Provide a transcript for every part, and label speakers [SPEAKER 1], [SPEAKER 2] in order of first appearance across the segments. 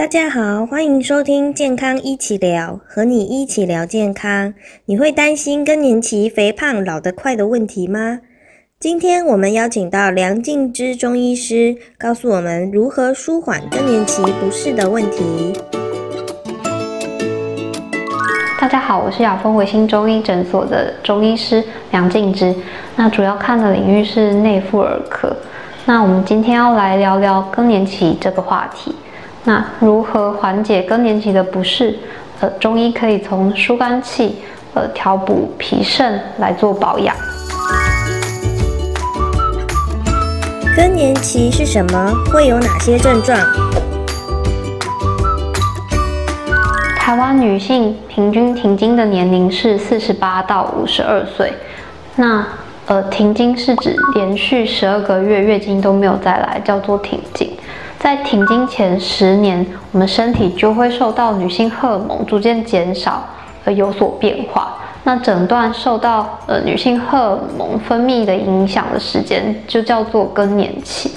[SPEAKER 1] 大家好，欢迎收听健康一起聊，和你一起聊健康。你会担心更年期肥胖老得快的问题吗？今天我们邀请到梁静之中医师，告诉我们如何舒缓更年期不适的问题。
[SPEAKER 2] 大家好，我是雅风维新中医诊所的中医师梁静之。那主要看的领域是内妇儿科。那我们今天要来聊聊更年期这个话题。那如何缓解更年期的不适？呃，中医可以从疏肝气、呃调补脾肾来做保养。
[SPEAKER 1] 更年期是什么？会有哪些症状？
[SPEAKER 2] 台湾女性平均停经的年龄是四十八到五十二岁。那呃，停经是指连续十二个月月经都没有再来，叫做停经。在停经前十年，我们身体就会受到女性荷尔蒙逐渐减少而有所变化。那整段受到呃女性荷尔蒙分泌的影响的时间，就叫做更年期。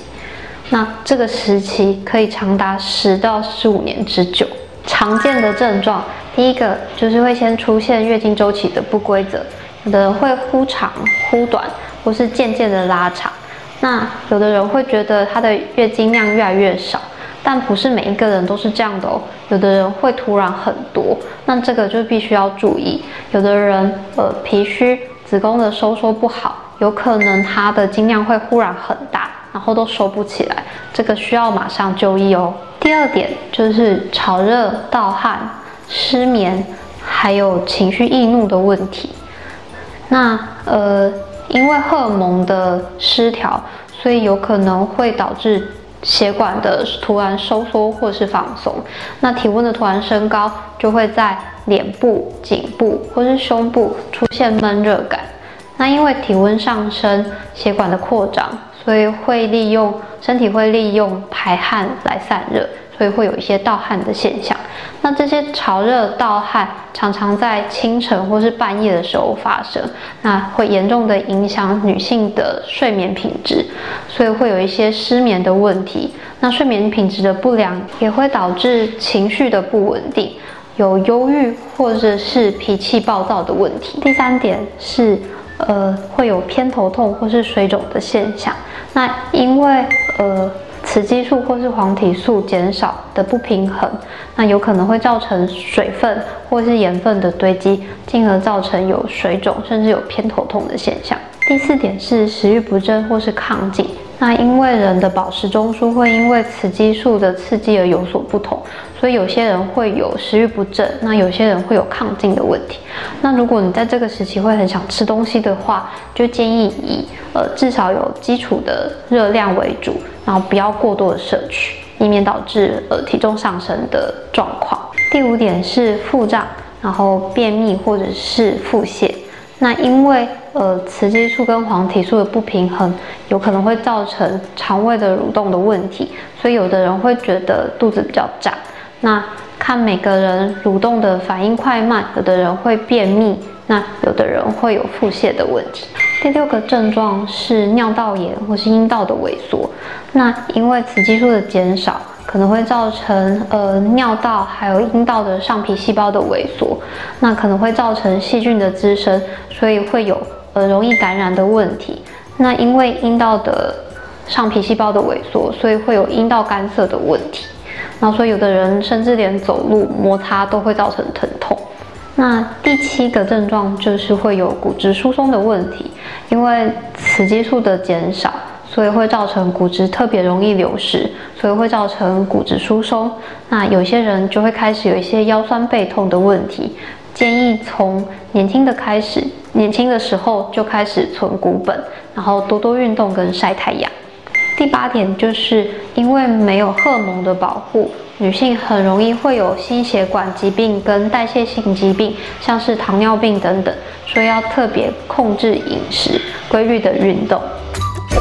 [SPEAKER 2] 那这个时期可以长达十到十五年之久。常见的症状，第一个就是会先出现月经周期的不规则，有的会忽长忽短，或是渐渐的拉长。那有的人会觉得她的月经量越来越少，但不是每一个人都是这样的哦。有的人会突然很多，那这个就必须要注意。有的人呃脾虚，子宫的收缩不好，有可能她的经量会忽然很大，然后都收不起来，这个需要马上就医哦。第二点就是潮热、盗汗、失眠，还有情绪易怒的问题。那呃。因为荷尔蒙的失调，所以有可能会导致血管的突然收缩或是放松。那体温的突然升高，就会在脸部、颈部或是胸部出现闷热感。那因为体温上升，血管的扩张，所以会利用身体会利用排汗来散热。所以会有一些盗汗的现象。那这些潮热盗汗常常在清晨或是半夜的时候发生，那会严重的影响女性的睡眠品质，所以会有一些失眠的问题。那睡眠品质的不良也会导致情绪的不稳定，有忧郁或者是脾气暴躁的问题。第三点是，呃，会有偏头痛或是水肿的现象。那因为呃。雌激素或是黄体素减少的不平衡，那有可能会造成水分或是盐分的堆积，进而造成有水肿甚至有偏头痛的现象。第四点是食欲不振或是亢进，那因为人的饱食中枢会因为雌激素的刺激而有所不同，所以有些人会有食欲不振，那有些人会有亢进的问题。那如果你在这个时期会很想吃东西的话，就建议以呃至少有基础的热量为主。然后不要过多的摄取，以免导致呃体重上升的状况。第五点是腹胀，然后便秘或者是腹泻。那因为呃雌激素跟黄体素的不平衡，有可能会造成肠胃的蠕动的问题，所以有的人会觉得肚子比较胀。那看每个人蠕动的反应快慢，有的人会便秘，那有的人会有腹泻的问题。第六个症状是尿道炎或是阴道的萎缩。那因为雌激素的减少，可能会造成呃尿道还有阴道的上皮细胞的萎缩，那可能会造成细菌的滋生，所以会有呃容易感染的问题。那因为阴道的上皮细胞的萎缩，所以会有阴道干涩的问题。那所以有的人甚至连走路摩擦都会造成疼痛。那第七个症状就是会有骨质疏松的问题，因为雌激素的减少，所以会造成骨质特别容易流失，所以会造成骨质疏松。那有些人就会开始有一些腰酸背痛的问题，建议从年轻的开始，年轻的时候就开始存骨本，然后多多运动跟晒太阳。第八点就是因为没有荷尔蒙的保护。女性很容易会有心血管疾病跟代谢性疾病，像是糖尿病等等，所以要特别控制饮食，规律的运动。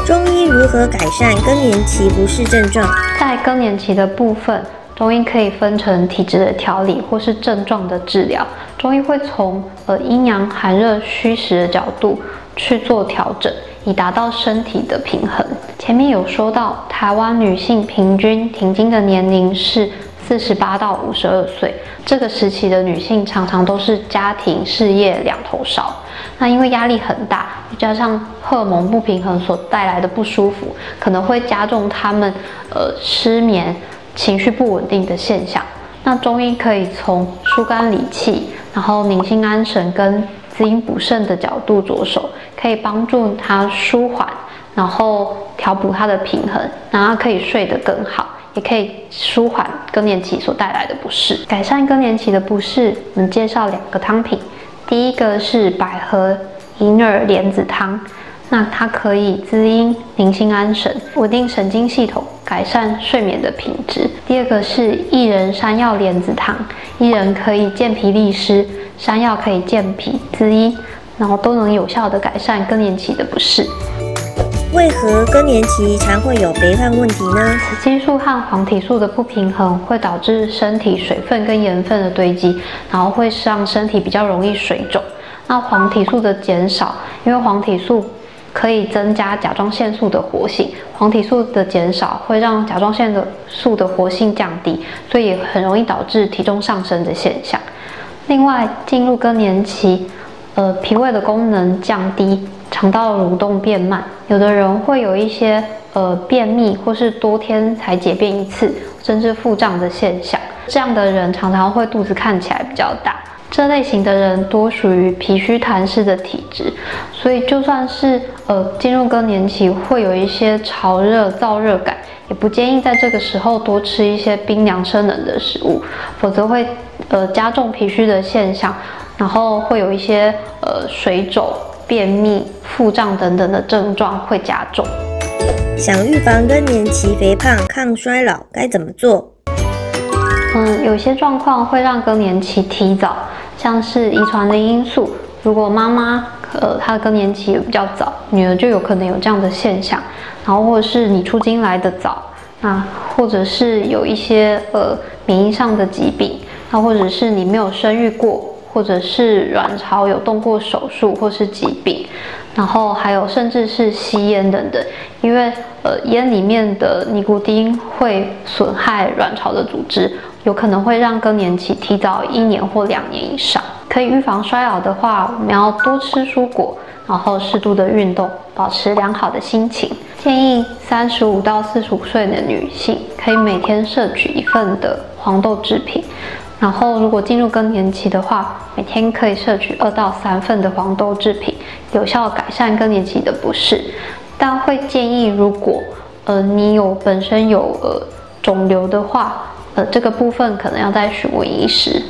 [SPEAKER 1] 中医如何改善更年期不适症状？
[SPEAKER 2] 在更年期的部分，中医可以分成体质的调理或是症状的治疗。中医会从呃阴阳寒热虚实的角度去做调整，以达到身体的平衡。前面有说到，台湾女性平均停经的年龄是四十八到五十二岁这个时期的女性，常常都是家庭事业两头烧。那因为压力很大，加上荷尔蒙不平衡所带来的不舒服，可能会加重她们呃失眠、情绪不稳定的现象。那中医可以从疏肝理气，然后宁心安神跟滋阴补肾的角度着手，可以帮助她舒缓，然后调补她的平衡，让她可以睡得更好，也可以舒缓更年期所带来的不适。改善更年期的不适，我们介绍两个汤品。第一个是百合银耳莲子汤，那它可以滋阴、宁心安神、稳定神经系统、改善睡眠的品质。第二个是薏仁山药莲子汤，薏仁可以健脾利湿，山药可以健脾滋阴，然后都能有效的改善更年期的不适。
[SPEAKER 1] 为何更年期常会有肥胖问题呢？
[SPEAKER 2] 雌激素和黄体素的不平衡会导致身体水分跟盐分的堆积，然后会让身体比较容易水肿。那黄体素的减少，因为黄体素可以增加甲状腺素的活性，黄体素的减少会让甲状腺的素的活性降低，所以很容易导致体重上升的现象。另外，进入更年期，呃，脾胃的功能降低。肠道蠕动变慢，有的人会有一些呃便秘，或是多天才解便一次，甚至腹胀的现象。这样的人常常会肚子看起来比较大。这类型的人多属于脾虚痰湿的体质，所以就算是呃进入更年期，会有一些潮热、燥热感，也不建议在这个时候多吃一些冰凉生冷的食物，否则会呃加重脾虚的现象，然后会有一些呃水肿。便秘、腹胀等等的症状会加重。
[SPEAKER 1] 想预防更年期肥胖、抗衰老该怎么做？
[SPEAKER 2] 嗯，有些状况会让更年期提早，像是遗传的因素。如果妈妈呃她的更年期比较早，女儿就有可能有这样的现象。然后或者是你出经来的早，那或者是有一些呃免疫上的疾病，那或者是你没有生育过。或者是卵巢有动过手术，或是疾病，然后还有甚至是吸烟等等，因为呃烟里面的尼古丁会损害卵巢的组织，有可能会让更年期提早一年或两年以上。可以预防衰老的话，我们要多吃蔬果，然后适度的运动，保持良好的心情。建议三十五到四十五岁的女性可以每天摄取一份的黄豆制品。然后，如果进入更年期的话，每天可以摄取二到三份的黄豆制品，有效改善更年期的不适。但会建议，如果呃你有本身有呃肿瘤的话，呃这个部分可能要再询问医师。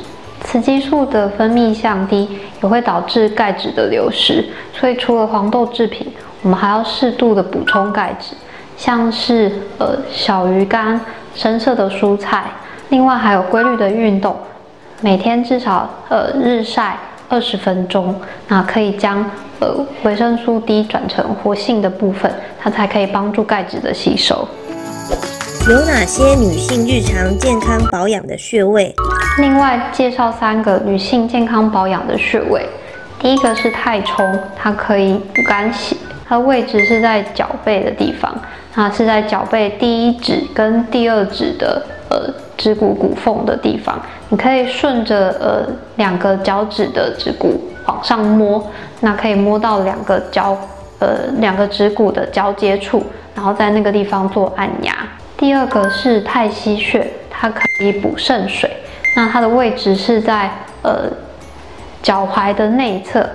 [SPEAKER 2] 雌激素的分泌降低，也会导致钙质的流失，所以除了黄豆制品，我们还要适度的补充钙质，像是呃小鱼干、深色的蔬菜。另外还有规律的运动，每天至少呃日晒二十分钟，那可以将呃维生素 D 转成活性的部分，它才可以帮助钙质的吸收。
[SPEAKER 1] 有哪些女性日常健康保养的穴位？
[SPEAKER 2] 另外介绍三个女性健康保养的穴位。第一个是太冲，它可以补肝血，它位置是在脚背的地方，那是在脚背第一指跟第二指的呃。指骨骨缝的地方，你可以顺着呃两个脚趾的指骨往上摸，那可以摸到两个脚呃两个指骨的交接处，然后在那个地方做按压。第二个是太溪穴，它可以补肾水，那它的位置是在呃脚踝的内侧，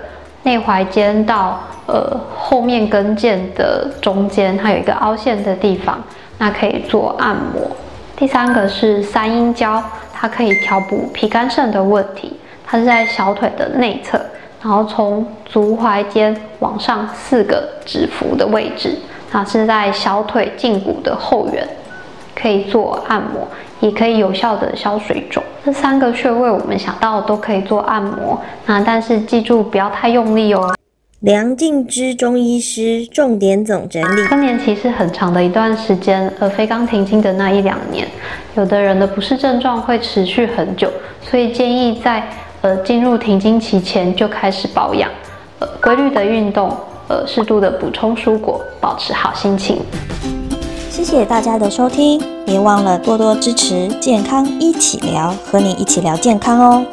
[SPEAKER 2] 内踝尖到呃后面跟腱的中间，它有一个凹陷的地方，那可以做按摩。第三个是三阴交，它可以调补脾肝肾的问题。它是在小腿的内侧，然后从足踝尖往上四个指腹的位置，它是在小腿胫骨的后缘，可以做按摩，也可以有效的消水肿。这三个穴位我们想到都可以做按摩，那但是记住不要太用力哦。
[SPEAKER 1] 梁静之中医师重点总整理：
[SPEAKER 2] 更年期是很长的一段时间，而非刚停经的那一两年，有的人的不适症状会持续很久，所以建议在呃进入停经期前就开始保养，呃规律的运动，呃适度的补充蔬果，保持好心情。
[SPEAKER 1] 谢谢大家的收听，别忘了多多支持健康一起聊，和你一起聊健康哦。